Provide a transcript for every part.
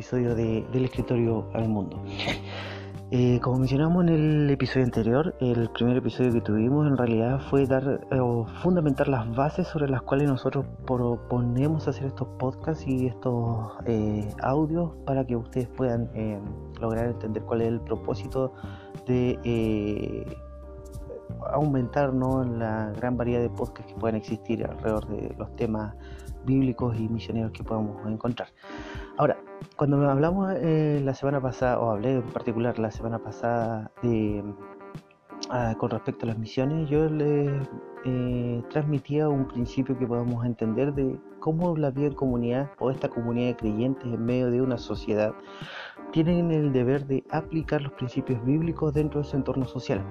episodio de, del escritorio al mundo. Eh, como mencionamos en el episodio anterior, el primer episodio que tuvimos en realidad fue dar eh, o fundamentar las bases sobre las cuales nosotros proponemos hacer estos podcasts y estos eh, audios para que ustedes puedan lograr entender cuál es el propósito de aumentar ¿no? la gran variedad de podcasts que puedan existir alrededor de los temas bíblicos y misioneros que podamos encontrar. Ahora, cuando hablamos eh, la semana pasada, o hablé en particular la semana pasada de, ah, con respecto a las misiones, yo le eh, transmitía un principio que podamos entender de cómo la vida en comunidad o esta comunidad de creyentes en medio de una sociedad tienen el deber de aplicar los principios bíblicos dentro de su entorno social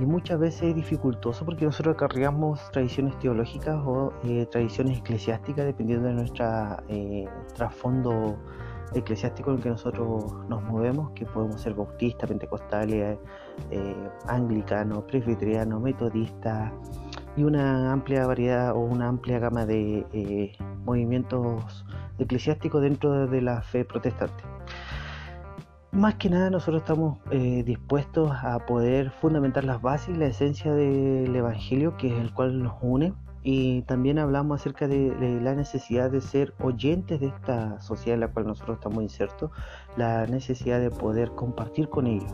y muchas veces es dificultoso porque nosotros acarreamos tradiciones teológicas o eh, tradiciones eclesiásticas dependiendo de nuestro eh, trasfondo eclesiástico en el que nosotros nos movemos, que podemos ser bautistas, pentecostales, eh, anglicanos, presbiterianos, metodistas y una amplia variedad o una amplia gama de movimientos eclesiásticos dentro de la fe protestante más que nada nosotros estamos eh, dispuestos a poder fundamentar las bases y la esencia del Evangelio, que es el cual nos une, y también hablamos acerca de, la necesidad de ser oyentes de esta sociedad en la cual nosotros estamos insertos, la necesidad de poder compartir con ellos.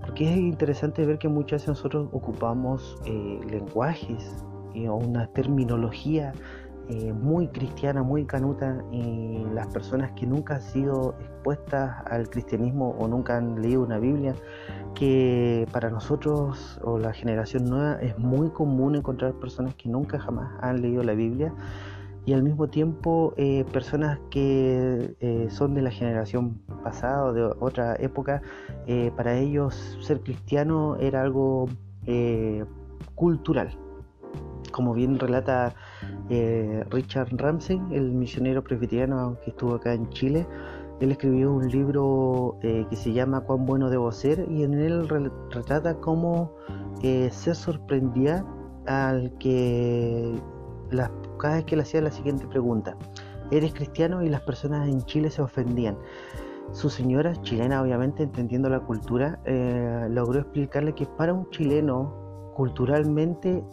Porque es interesante ver que muchas veces nosotros ocupamos eh, lenguajes o una terminología eh, muy cristiana, muy canuta, y las personas que nunca han sido expuestas al cristianismo o nunca han leído una Biblia, que para nosotros o la generación nueva es muy común encontrar personas que nunca jamás han leído la Biblia y al mismo tiempo eh, personas que eh, son de la generación pasada o de otra época, para ellos ser cristiano era algo cultural, como bien relata eh, Richard Ramsey, el misionero presbiteriano que estuvo acá en Chile, él escribió un libro eh, que se llama Cuán bueno debo ser y en él retrata cómo eh, se sorprendía al que cada vez que le hacía la siguiente pregunta, ¿eres cristiano? Y las personas en Chile se ofendían. Su señora, chilena obviamente, entendiendo la cultura, logró explicarle que para un chileno, culturalmente,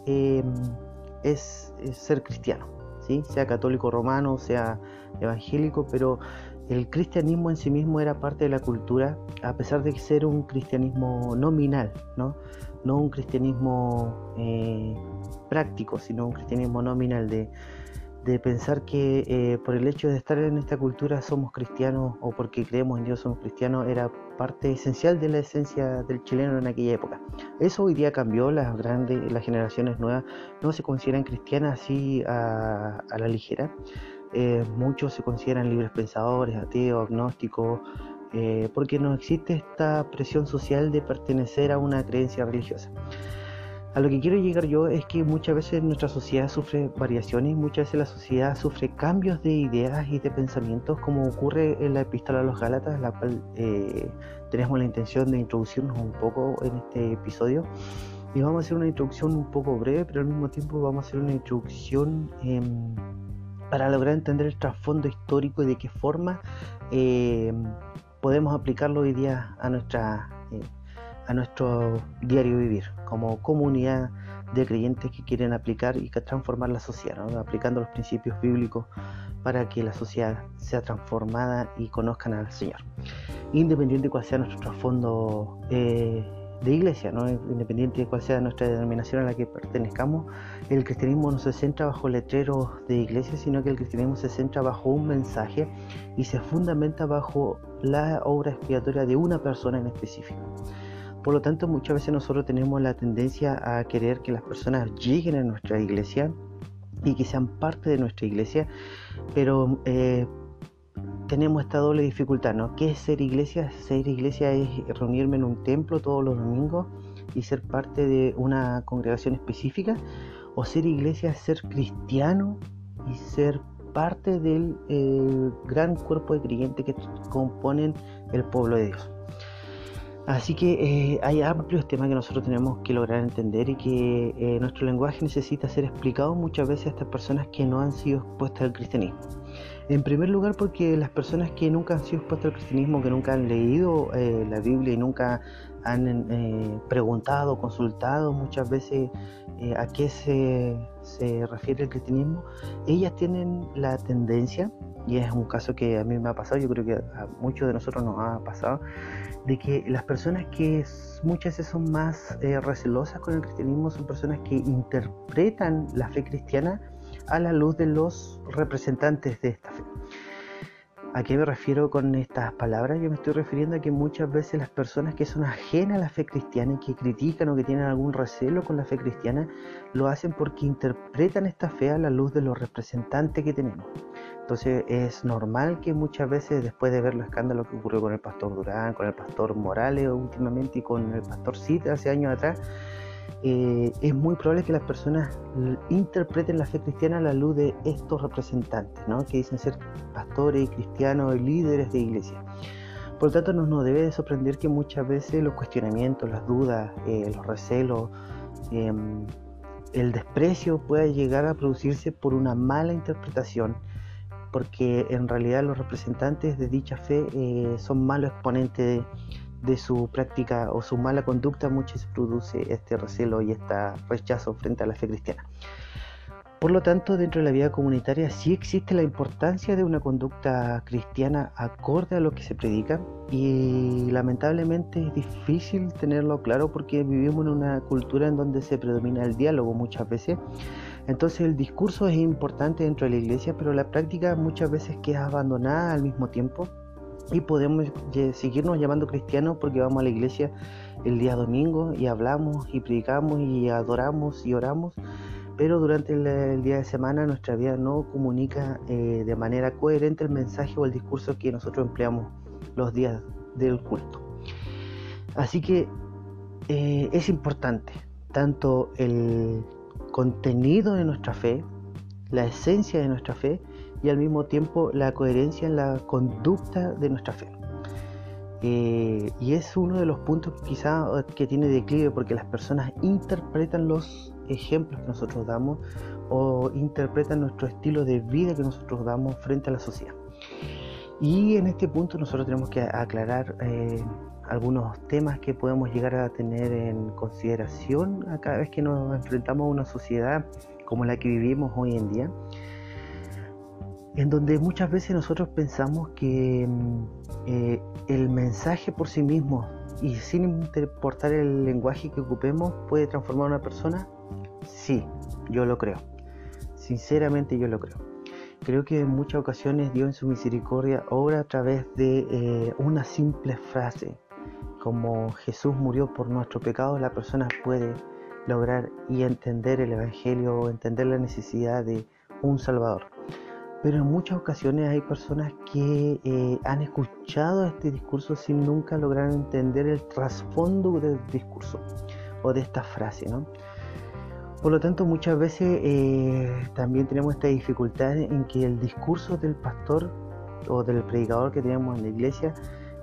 es, ser cristiano, ¿sí? sea católico romano, sea evangélico, pero el cristianismo en sí mismo era parte de la cultura, a pesar de ser un cristianismo nominal, no, no un cristianismo eh, práctico, sino un cristianismo nominal de de pensar que eh, por el hecho de estar en esta cultura somos cristianos o porque creemos en Dios somos cristianos era parte esencial de la esencia del chileno en aquella época. Eso hoy día cambió, las grandes, las generaciones nuevas no se consideran cristianas así a, la ligera. Eh, muchos se consideran libres pensadores, ateos, agnósticos, eh, porque no existe esta presión social de pertenecer a una creencia religiosa. A lo que quiero llegar yo es que muchas veces nuestra sociedad sufre variaciones, muchas veces la sociedad sufre cambios de ideas y de pensamientos, como ocurre en la epístola a los Gálatas, la cual eh, tenemos la intención de introducirnos un poco en este episodio. Y vamos a hacer una introducción un poco breve, pero al mismo tiempo vamos a hacer una introducción em, para lograr entender el trasfondo histórico y de qué forma em, podemos aplicarlo hoy día a nuestra a nuestro diario vivir como comunidad de creyentes que quieren aplicar y transformar la sociedad, aplicando los principios bíblicos para que la sociedad sea transformada y conozcan al Señor. Independiente de cuál sea nuestro trasfondo eh, de iglesia, ¿no? independiente de cuál sea nuestra denominación a la que pertenezcamos, el cristianismo no se centra bajo letreros de iglesia, sino que el cristianismo se centra bajo un mensaje y se fundamenta bajo la obra expiatoria de una persona en específico. Por lo tanto, muchas veces nosotros tenemos la tendencia a querer que las personas lleguen a nuestra iglesia y que sean parte de nuestra iglesia, pero eh, tenemos esta doble dificultad, ¿no? ¿Qué es ser iglesia? Ser iglesia es reunirme en un templo todos los domingos y ser parte de una congregación específica, o ser iglesia es ser cristiano y ser parte del eh, gran cuerpo de creyentes que componen el pueblo de Dios. Así que eh, hay amplios temas que nosotros tenemos que lograr entender y que eh, nuestro lenguaje necesita ser explicado muchas veces a estas personas que no han sido expuestas al cristianismo. En primer lugar porque las personas que nunca han sido expuestas al cristianismo, que nunca han leído eh, la Biblia y nunca han eh, preguntado, consultado muchas veces eh, a qué se, se, refiere el cristianismo, ellas tienen la tendencia, y es un caso que a mí me ha pasado, yo creo que a muchos de nosotros nos ha pasado, de que las personas que muchas veces son más recelosas con el cristianismo son personas que interpretan la fe cristiana a la luz de los representantes de esta fe. ¿A qué me refiero con estas palabras? Yo me estoy refiriendo a que muchas veces las personas que son ajenas a la fe cristiana y que critican o que tienen algún recelo con la fe cristiana, lo hacen porque interpretan esta fe a la luz de los representantes que tenemos. Entonces es normal que muchas veces después de ver los escándalos que ocurrió con el pastor Durán, con el pastor Morales últimamente y con el pastor Cid hace años atrás, eh, es muy probable que las personas interpreten la fe cristiana a la luz de estos representantes, ¿no? que dicen ser pastores, cristianos y líderes de iglesia. Por lo tanto, no nos debe de sorprender que muchas veces los cuestionamientos, las dudas, eh, los recelos, em, el desprecio pueda llegar a producirse por una mala interpretación, porque en realidad los representantes de dicha fe eh, son malos exponentes de de su práctica o su mala conducta, muchas produce este recelo y este rechazo frente a la fe cristiana. Por lo tanto, dentro de la vida comunitaria sí existe la importancia de una conducta cristiana acorde a lo que se predica y lamentablemente es difícil tenerlo claro porque vivimos en una cultura en donde se predomina el diálogo muchas veces. Entonces el discurso es importante dentro de la iglesia, pero la práctica muchas veces queda abandonada al mismo tiempo y podemos seguirnos llamando cristianos porque vamos a la iglesia el día domingo y hablamos y predicamos y adoramos y oramos, pero durante el, día de semana nuestra vida no comunica eh, de manera coherente el mensaje o el discurso que nosotros empleamos los días del culto. Así que eh, es importante tanto el contenido de nuestra fe, la esencia de nuestra fe, y al mismo tiempo la coherencia en la conducta de nuestra fe. Eh, y es uno de los puntos quizá que tiene declive porque las personas interpretan los ejemplos que nosotros damos o interpretan nuestro estilo de vida que nosotros damos frente a la sociedad. Y en este punto nosotros tenemos que aclarar eh, algunos temas que podemos llegar a tener en consideración a cada vez que nos enfrentamos a una sociedad como la que vivimos hoy en día en donde muchas veces nosotros pensamos que mm, eh, el mensaje por sí mismo y sin importar el lenguaje que ocupemos puede transformar a una persona, sí, yo lo creo. Sinceramente yo lo creo. Creo que en muchas ocasiones Dios en su misericordia obra a través de eh, una simple frase. Como Jesús murió por nuestro pecado, la persona puede lograr y entender el Evangelio o entender la necesidad de un Salvador pero en muchas ocasiones hay personas que eh, han escuchado este discurso sin nunca lograr entender el trasfondo del discurso o de esta frase, ¿no? Por lo tanto, muchas veces eh, también tenemos esta dificultad en que el discurso del pastor o del predicador que tenemos en la iglesia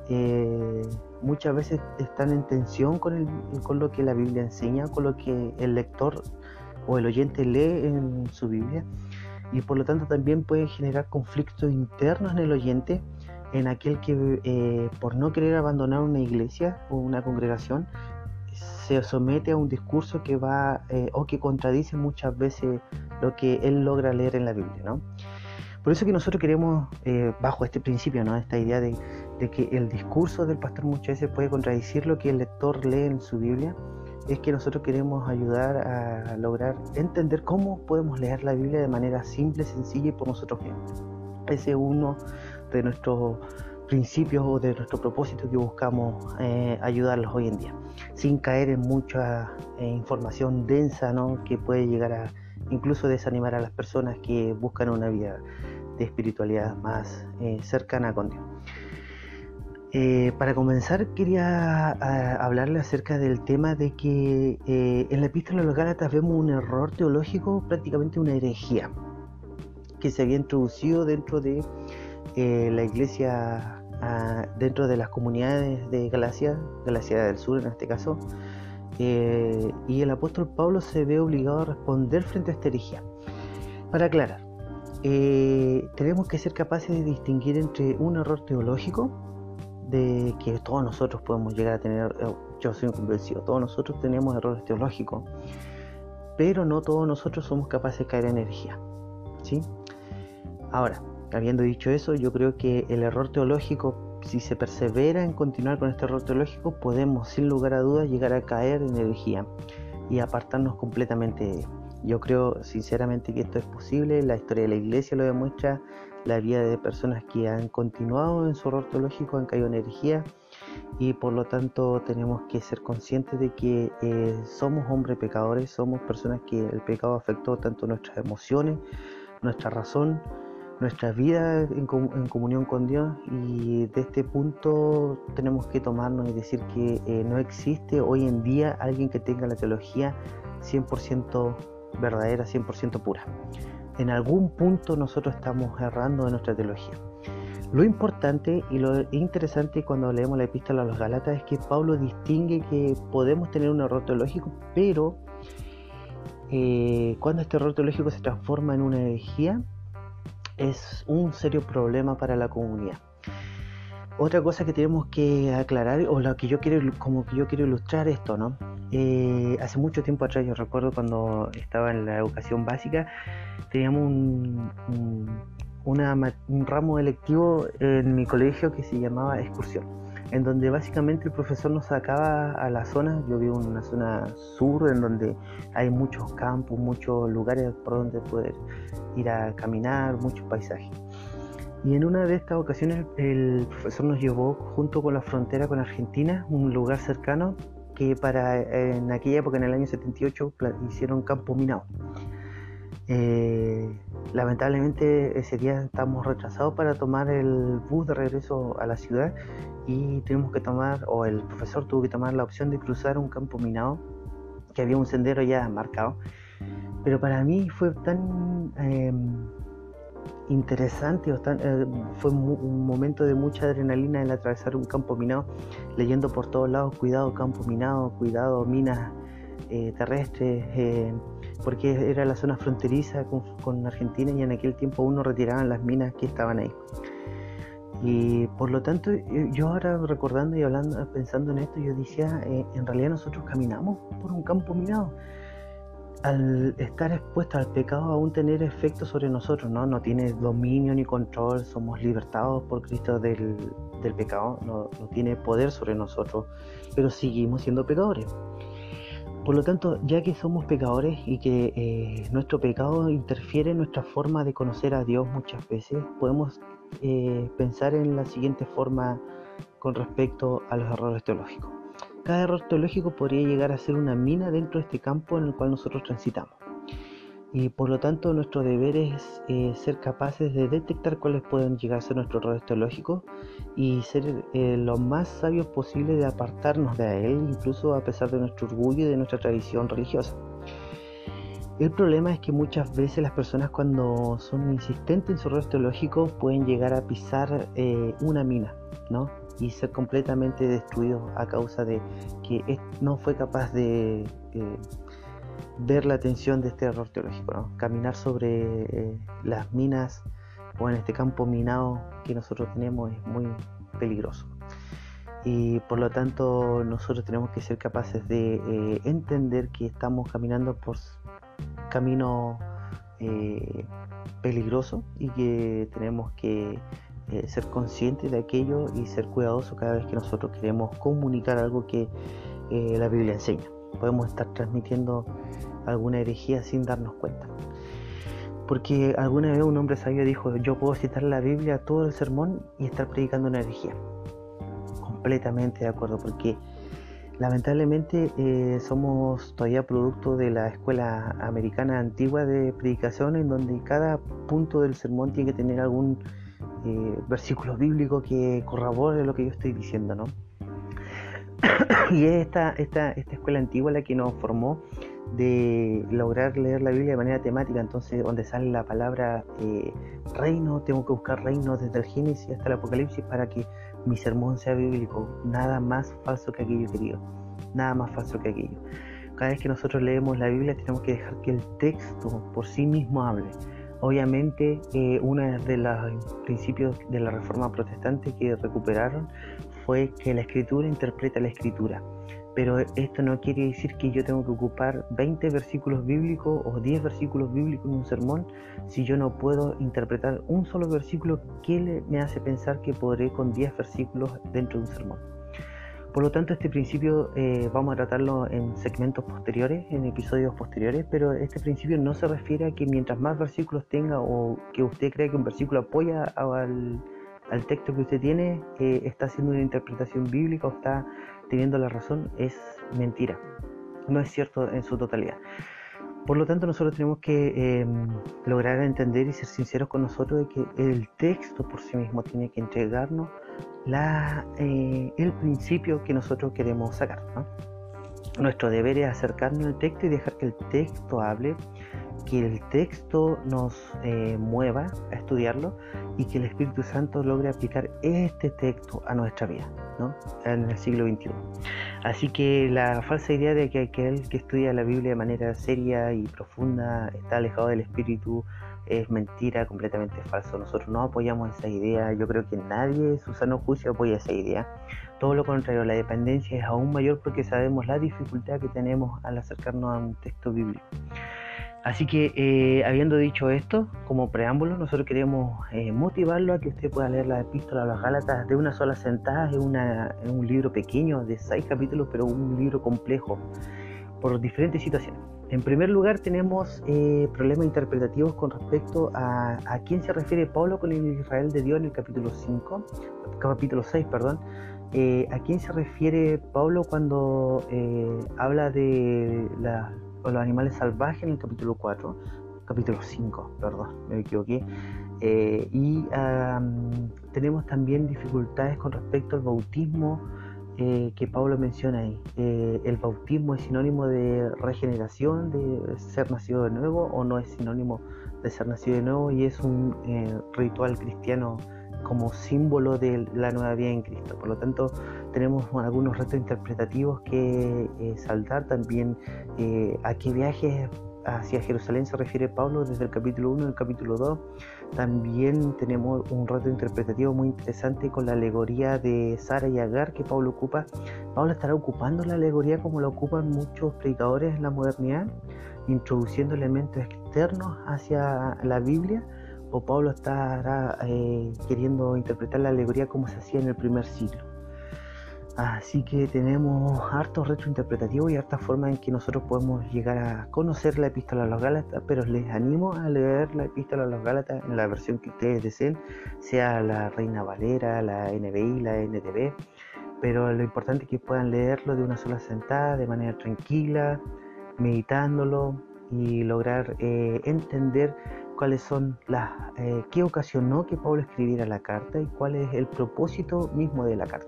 eh, muchas veces están en tensión con, con lo que la Biblia enseña, con lo que el lector o el oyente lee en su Biblia y por lo tanto también puede generar conflictos internos en el oyente, en aquel que eh, por no querer abandonar una iglesia o una congregación se somete a un discurso que va eh, o que contradice muchas veces lo que él logra leer en la Biblia, ¿no? Por eso que nosotros queremos, eh, bajo este principio, ¿no? esta idea de, de, que el discurso del pastor muchas veces puede contradicir lo que el lector lee en su Biblia, es que nosotros queremos ayudar a lograr entender cómo podemos leer la Biblia de manera simple, sencilla y por nosotros mismos. Ese es uno de nuestros principios o de nuestro propósito que buscamos eh, ayudarlos hoy en día, sin caer en mucha eh, información densa ¿no? que puede llegar a incluso desanimar a las personas que buscan una vida de espiritualidad más eh, cercana con Dios. Eh, para comenzar quería ah, hablarle acerca del tema de que eh, en la epístola de los Gálatas vemos un error teológico, prácticamente una herejía, que se había introducido dentro de eh, la iglesia, ah, dentro de las comunidades de Galacia, Galacia del Sur en este caso, y el apóstol Pablo se ve obligado a responder frente a esta herejía. Para aclarar, eh, tenemos que ser capaces de distinguir entre un error teológico, de que todos nosotros podemos llegar a tener, eh, yo soy convencido, todos nosotros tenemos errores teológicos, pero no todos nosotros somos capaces de caer en energía. ¿sí? Ahora, habiendo dicho eso, yo creo que el error teológico, si se persevera en continuar con este error teológico, podemos sin lugar a dudas llegar a caer en energía y apartarnos completamente de él. Yo creo sinceramente que esto es posible, la historia de la iglesia lo demuestra, la vida de personas que han continuado en su error teológico han caído en herejía y por lo tanto tenemos que ser conscientes de que eh, somos hombres pecadores, somos personas que el pecado afectó tanto nuestras emociones, nuestra razón, nuestra vida en, comunión con Dios y de este punto tenemos que tomarnos y decir que eh, no existe hoy en día alguien que tenga la teología 100% verdadera, 100% pura. En algún punto nosotros estamos errando en nuestra teología. Lo importante y lo interesante cuando leemos la epístola a los Galatas es que Pablo distingue que podemos tener un error teológico, pero eh, cuando este error teológico se transforma en una herejía, es un serio problema para la comunidad. Otra cosa que tenemos que aclarar, o la que yo quiero, como que yo quiero ilustrar esto, ¿no? Eh, hace mucho tiempo atrás, yo recuerdo cuando estaba en la educación básica, teníamos un, un ramo electivo en mi colegio que se llamaba excursión, en donde básicamente el profesor nos sacaba a la zona, yo vivo en una zona sur, en donde hay muchos campos, muchos lugares por donde poder ir a caminar, muchos paisajes. Y en una de estas ocasiones el profesor nos llevó junto con la frontera con Argentina, un lugar cercano que para en aquella época, en el año 78, hicieron campo minado. Eh, lamentablemente ese día estamos retrasados para tomar el bus de regreso a la ciudad y tuvimos que tomar, o el profesor tuvo que tomar la opción de cruzar un campo minado, que había un sendero ya marcado. Pero para mí fue tan em, interesante, eh, fue un momento de mucha adrenalina el atravesar un campo minado, leyendo por todos lados, cuidado campo minado, cuidado minas eh, terrestres, eh, porque era la zona fronteriza con, Argentina y en aquel tiempo uno retiraban las minas que estaban ahí. Y por lo tanto, yo ahora recordando y hablando, pensando en esto, yo decía, en realidad nosotros caminamos por un campo minado al estar expuesto al pecado aún tener efecto sobre nosotros, ¿no? No tiene dominio ni control, somos libertados por Cristo del, pecado, no, tiene poder sobre nosotros, pero seguimos siendo pecadores. Por lo tanto, ya que somos pecadores y que eh, nuestro pecado interfiere en nuestra forma de conocer a Dios muchas veces, podemos eh, pensar en la siguiente forma con respecto a los errores teológicos. Cada error teológico podría llegar a ser una mina dentro de este campo en el cual nosotros transitamos. Y por lo tanto nuestro deber es eh, ser capaces de detectar cuáles pueden llegar a ser nuestros errores teológicos y ser eh, lo más sabios posible de apartarnos de él, incluso a pesar de nuestro orgullo y de nuestra tradición religiosa. El problema es que muchas veces las personas cuando son insistentes en su error teológico pueden llegar a pisar eh, una mina, ¿no? Y ser completamente destruido a causa de que no fue capaz de eh, ver la atención de este error teológico, caminar sobre eh, las minas o en este campo minado que nosotros tenemos es muy peligroso. Y por lo tanto nosotros tenemos que ser capaces de eh, entender que estamos caminando por camino peligroso y que tenemos que eh, ser consciente de aquello y ser cuidadoso cada vez que nosotros queremos comunicar algo que eh, la Biblia enseña. Podemos estar transmitiendo alguna herejía sin darnos cuenta. Porque alguna vez un hombre sabio dijo, yo puedo citar la Biblia todo el sermón y estar predicando una herejía. Completamente de acuerdo, porque lamentablemente eh, somos todavía producto de la escuela americana antigua de predicación en donde cada punto del sermón tiene que tener algún eh, versículos bíblicos que corrobore lo que yo estoy diciendo, ¿no? y es esta, esta, esta escuela antigua la que nos formó de lograr leer la Biblia de manera temática, entonces donde sale la palabra eh, reino, tengo que buscar reino desde el Génesis hasta el Apocalipsis para que mi sermón sea bíblico, nada más falso que aquello querido, nada más falso que aquello. Cada vez que nosotros leemos la Biblia tenemos que dejar que el texto por sí mismo hable, Obviamente, eh, uno de los principios de la reforma protestante que recuperaron fue que la escritura interpreta la escritura. Pero esto no quiere decir que yo tengo que ocupar 20 versículos bíblicos o 10 versículos bíblicos en un sermón si yo no puedo interpretar un solo versículo que me hace pensar que podré con 10 versículos dentro de un sermón. Por lo tanto, este principio eh, vamos a tratarlo en segmentos posteriores, en episodios posteriores, pero este principio no se refiere a que mientras más versículos tenga o que usted cree que un versículo apoya al, texto que usted tiene, eh, está haciendo una interpretación bíblica o está teniendo la razón, es mentira. No es cierto en su totalidad. Por lo tanto, nosotros tenemos que em, lograr entender y ser sinceros con nosotros de que el texto por sí mismo tiene que entregarnos eh, el principio que nosotros queremos sacar. Nuestro deber es acercarnos al texto y dejar que el texto hable, que el texto nos eh, mueva a estudiarlo y que el Espíritu Santo logre aplicar este texto a nuestra vida en el siglo XXI. Así que la falsa idea de que aquel que estudia la Biblia de manera seria y profunda está alejado del Espíritu es mentira, completamente falso. Nosotros no apoyamos esa idea. Yo creo que nadie, su sano juicio, apoya esa idea. Todo lo contrario, la dependencia es aún mayor porque sabemos la dificultad que tenemos al acercarnos a un texto bíblico. Así que, eh, habiendo dicho esto, como preámbulo, nosotros queremos eh, motivarlo a que usted pueda leer la epístola a los Gálatas de una sola sentada. Es, es un libro pequeño de seis capítulos, pero un libro complejo por diferentes situaciones. En primer lugar tenemos eh, problemas interpretativos con respecto a, a quién se refiere Pablo con el Israel de Dios en el capítulo 5, capítulo 6, perdón. Eh, ¿A quién se refiere Pablo cuando eh, habla de los animales salvajes en el capítulo 4? Capítulo 5, perdón, me equivoqué. y tenemos también dificultades con respecto al bautismo eh, que Pablo menciona ahí. Eh, ¿El bautismo es sinónimo de regeneración, de ser nacido de nuevo, o no es sinónimo de ser nacido de nuevo y es un eh, ritual cristiano como símbolo de la nueva vida en Cristo? Por lo tanto, tenemos algunos retos interpretativos que saltar también a qué viajes hacia Jerusalén se refiere Pablo desde el capítulo 1 al capítulo 2 también tenemos un reto interpretativo muy interesante con la alegoría de Sara y Agar que Pablo ocupa. Pablo estará ocupando la alegoría como la ocupan muchos predicadores en la modernidad, introduciendo elementos externos hacia la Biblia, o Pablo estará eh, queriendo interpretar la alegoría como se hacía en el primer siglo. Así que tenemos hartos interpretativos y hartas formas en que nosotros podemos llegar a conocer la epístola a los Gálatas, pero les animo a leer la epístola a los Gálatas en la versión que ustedes deseen, sea la Reina Valera, la NBI, la NTV, pero lo importante es que puedan leerlo de una sola sentada, de manera tranquila, meditándolo y lograr eh, entender cuáles son las, eh, qué ocasionó que Pablo escribiera la carta y cuál es el propósito mismo de la carta.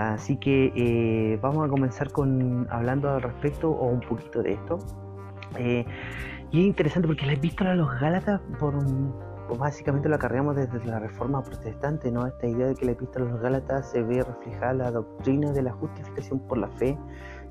Así que eh, vamos a comenzar con hablando al respecto o un poquito de esto. Eh, y es interesante porque la epístola a los Gálatas, por, básicamente lo acarreamos desde la reforma protestante, ¿no? Esta idea de que la epístola a los Gálatas se ve reflejada la doctrina de la justificación por la fe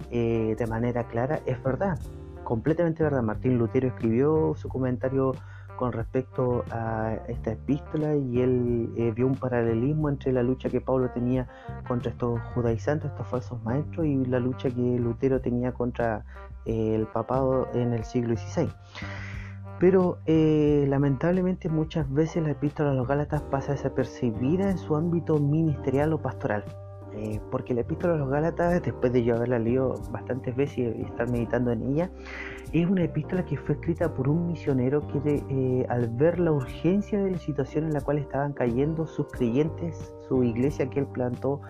eh, de manera clara, es verdad, completamente verdad. Martín Lutero escribió su comentario con respecto a esta epístola y él eh, vio un paralelismo entre la lucha que Pablo tenía contra estos judaizantes, estos falsos maestros, y la lucha que Lutero tenía contra eh, el papado en el siglo XVI. Pero eh, lamentablemente muchas veces la epístola a los Gálatas pasa desapercibida en su ámbito ministerial o pastoral. Porque la epístola a los Gálatas, después de yo haberla leído bastantes veces y estar meditando en ella, es una epístola que fue escrita por un misionero que eh, al ver la urgencia de la situación en la cual estaban cayendo sus creyentes, su iglesia que él plantó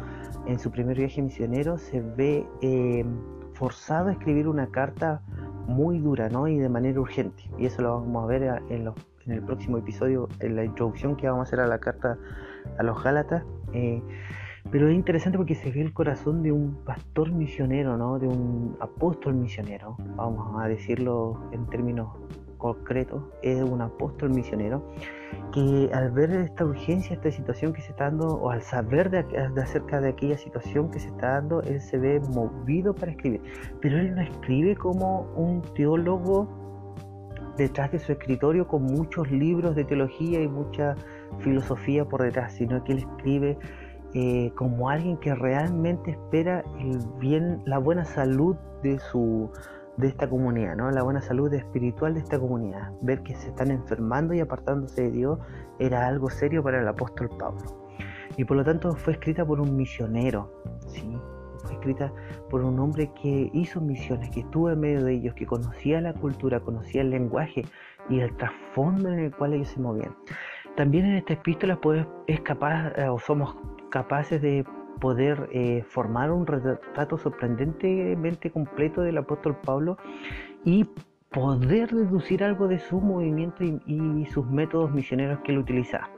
en su primer viaje misionero, se ve eh, forzado a escribir una carta muy dura ¿no? y de manera urgente. Y eso lo vamos a ver en, el próximo episodio, en la introducción que vamos a hacer a la carta a los Gálatas. Eh, pero es interesante porque se ve el corazón de un pastor misionero, ¿no? De un apóstol misionero, vamos a decirlo en términos concretos, es un apóstol misionero que al ver esta urgencia, esta situación que se está dando, o al saber de, acerca de aquella situación que se está dando, él se ve movido para escribir. Pero él no escribe como un teólogo detrás de su escritorio con muchos libros de teología y mucha filosofía por detrás, sino que él escribe eh, como alguien que realmente espera el bien, la buena salud de su de esta comunidad, ¿no? la buena salud espiritual de esta comunidad. Ver que se están enfermando y apartándose de Dios era algo serio para el apóstol Pablo. Y por lo tanto fue escrita por un misionero, ¿sí? fue escrita por un hombre que hizo misiones, que estuvo en medio de ellos, que conocía la cultura, conocía el lenguaje y el trasfondo en el cual ellos se movían. También en esta epístola pues, es capaz, eh, o somos capaces de poder eh, formar un retrato sorprendentemente completo del apóstol Pablo y poder deducir algo de su movimiento y, sus métodos misioneros que él utilizaba.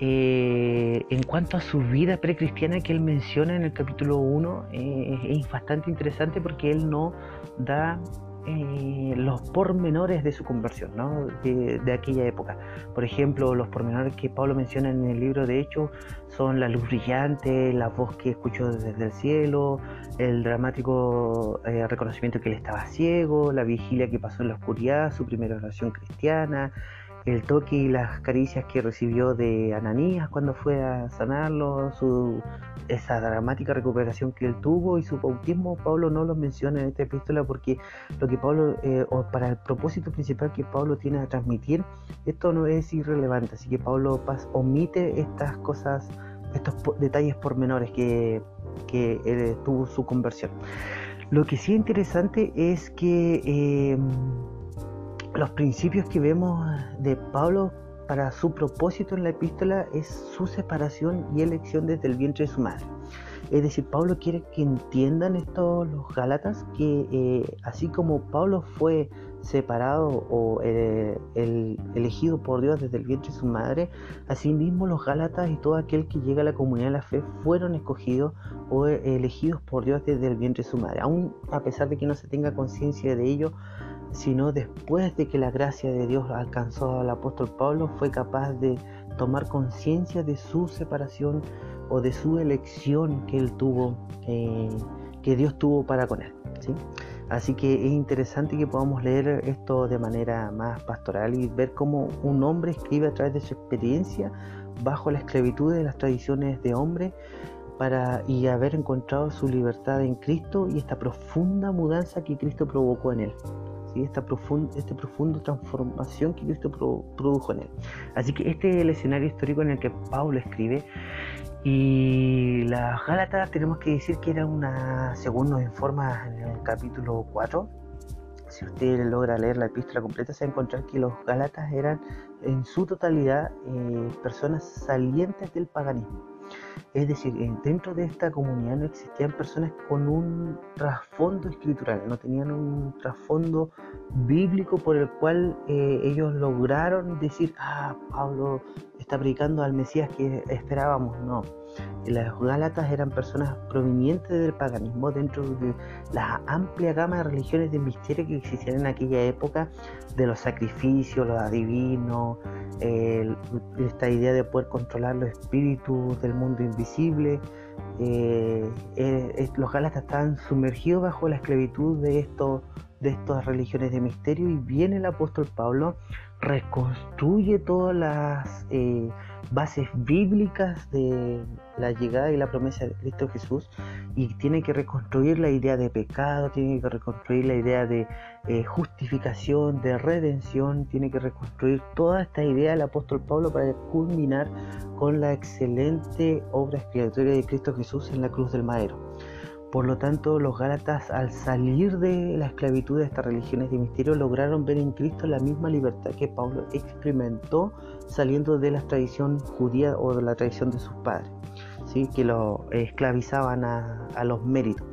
Eh, en cuanto a su vida precristiana que él menciona en el capítulo 1, eh, es bastante interesante porque él no da eh, los pormenores de su conversión ¿no? de, aquella época. Por ejemplo, los pormenores que Pablo menciona en el libro de Hechos son la luz brillante, la voz que escuchó desde el cielo, el dramático eh, reconocimiento que él estaba ciego, la vigilia que pasó en la oscuridad, su primera oración cristiana, el toque y las caricias que recibió de Ananías cuando fue a sanarlo, su, esa dramática recuperación que él tuvo y su bautismo, Pablo no lo menciona en esta epístola porque lo que Pablo, eh, o para el propósito principal que Pablo tiene a transmitir, esto no es irrelevante, así que Pablo Paz omite estas cosas, estos detalles pormenores que, que tuvo su conversión. Lo que sí es interesante es que eh, los principios que vemos de Pablo para su propósito en la epístola es su separación y elección desde el vientre de su madre. Es decir, Pablo quiere que entiendan esto los Gálatas, que eh, así como Pablo fue separado o eh, elegido por Dios desde el vientre de su madre, asimismo los Gálatas y todo aquel que llega a la comunidad de la fe fueron escogidos o elegidos por Dios desde el vientre de su madre. Aún a pesar de que no se tenga conciencia de ello, sino después de que la gracia de Dios alcanzó al apóstol Pablo, fue capaz de tomar conciencia de su separación o de su elección que él tuvo, eh, que Dios tuvo para con él. ¿sí? Así que es interesante que podamos leer esto de manera más pastoral y ver cómo un hombre escribe a través de su experiencia bajo la esclavitud de las tradiciones de hombre para, y haber encontrado su libertad en Cristo y esta profunda mudanza que Cristo provocó en él esta, profunda, esta profunda transformación que Cristo produjo en él. Así que este es el escenario histórico en el que Pablo escribe. Y las Gálatas tenemos que decir que era una, según nos informa en el capítulo 4, si usted logra leer la epístola completa, se va a encontrar que los Gálatas eran en su totalidad eh, personas salientes del paganismo es decir, dentro de esta comunidad no existían personas con un trasfondo escritural, no tenían un trasfondo bíblico por el cual eh, ellos lograron decir, ah, Pablo está predicando al Mesías que esperábamos. No, las Gálatas eran personas provenientes del paganismo dentro de la amplia gama de religiones de misterio que existían en aquella época, de los sacrificios, los adivinos, esta idea de poder controlar los espíritus del mundo invisible. Eh, eh, los Gálatas estaban sumergidos bajo la esclavitud de, esto, de estas religiones de misterio y viene el apóstol Pablo, reconstruye todas las eh, bases bíblicas de la llegada y la promesa de Cristo Jesús y tiene que reconstruir la idea de pecado, tiene que reconstruir la idea de eh, justificación, de redención, tiene que reconstruir toda esta idea del apóstol Pablo para culminar con la excelente obra expiatoria de Cristo Jesús en la cruz del madero. Por lo tanto, los Gálatas, al salir de la esclavitud de estas religiones de misterio, lograron ver en Cristo la misma libertad que Pablo experimentó saliendo de la tradición judía o de la tradición de sus padres, ¿sí? que lo esclavizaban a, los méritos.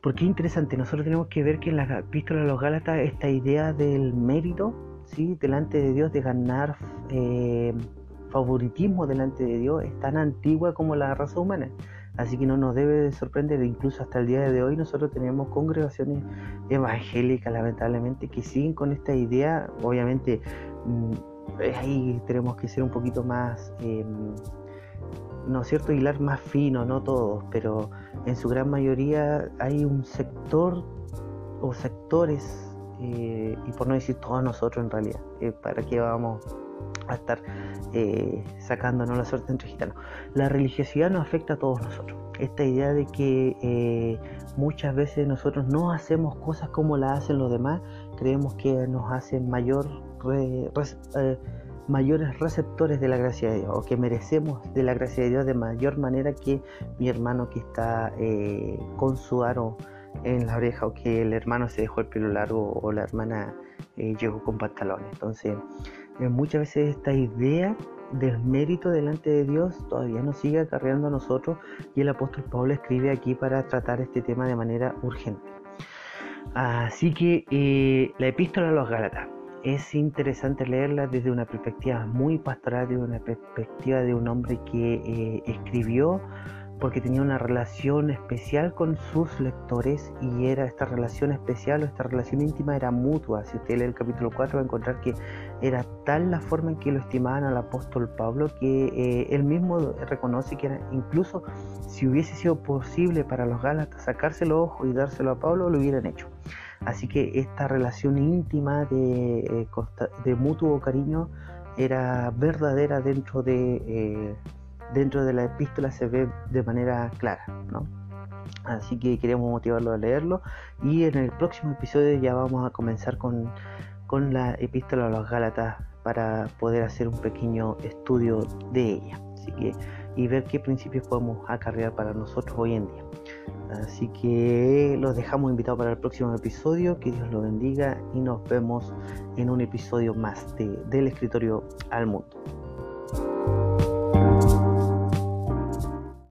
Porque es interesante, nosotros tenemos que ver que en la epístola de los Gálatas esta idea del mérito, ¿sí? delante de Dios, de ganar eh, favoritismo delante de Dios, es tan antigua como la raza humana. Así que no nos debe de sorprender, incluso hasta el día de hoy nosotros tenemos congregaciones evangélicas lamentablemente que siguen con esta idea, obviamente mm, ahí tenemos que ser un poquito más, em, ¿no es cierto?, hilar más fino, no todos, pero en su gran mayoría hay un sector o sectores y por no decir todos nosotros en realidad, para qué vamos a estar sacándonos la suerte entre gitanos. La religiosidad nos afecta a todos nosotros. Esta idea de que muchas veces nosotros no hacemos cosas como las hacen los demás, creemos que nos hacen mayor mayores receptores de la gracia de Dios o que merecemos de la gracia de Dios de mayor manera que mi hermano que está eh, con su aro en la oreja o que el hermano se dejó el pelo largo o la hermana eh, llegó con pantalones. Entonces, eh, muchas veces esta idea del mérito delante de Dios todavía nos sigue acarreando a nosotros y el apóstol Pablo escribe aquí para tratar este tema de manera urgente. Así que la epístola a los Gálatas es interesante leerla desde una perspectiva muy pastoral, desde una perspectiva de un hombre que eh, escribió porque tenía una relación especial con sus lectores y era esta relación especial o esta relación íntima era mutua. Si usted lee el capítulo 4 va a encontrar que era tal la forma en que lo estimaban al apóstol Pablo que eh, él mismo reconoce que era, incluso si hubiese sido posible para los Gálatas sacarse los ojos y dárselo a Pablo, lo hubieran hecho. Así que esta relación íntima de, eh, de mutuo cariño era verdadera dentro de, eh, dentro de la epístola, se ve de manera clara. ¿no? Así que queremos motivarlo a leerlo y en el próximo episodio ya vamos a comenzar con, con la epístola a los Gálatas para poder hacer un pequeño estudio de ella. Así que y ver qué principios podemos acarrear para nosotros hoy en día. Así que los dejamos invitados para el próximo episodio. Que Dios los bendiga y nos vemos en un episodio más de Del Escritorio al Mundo.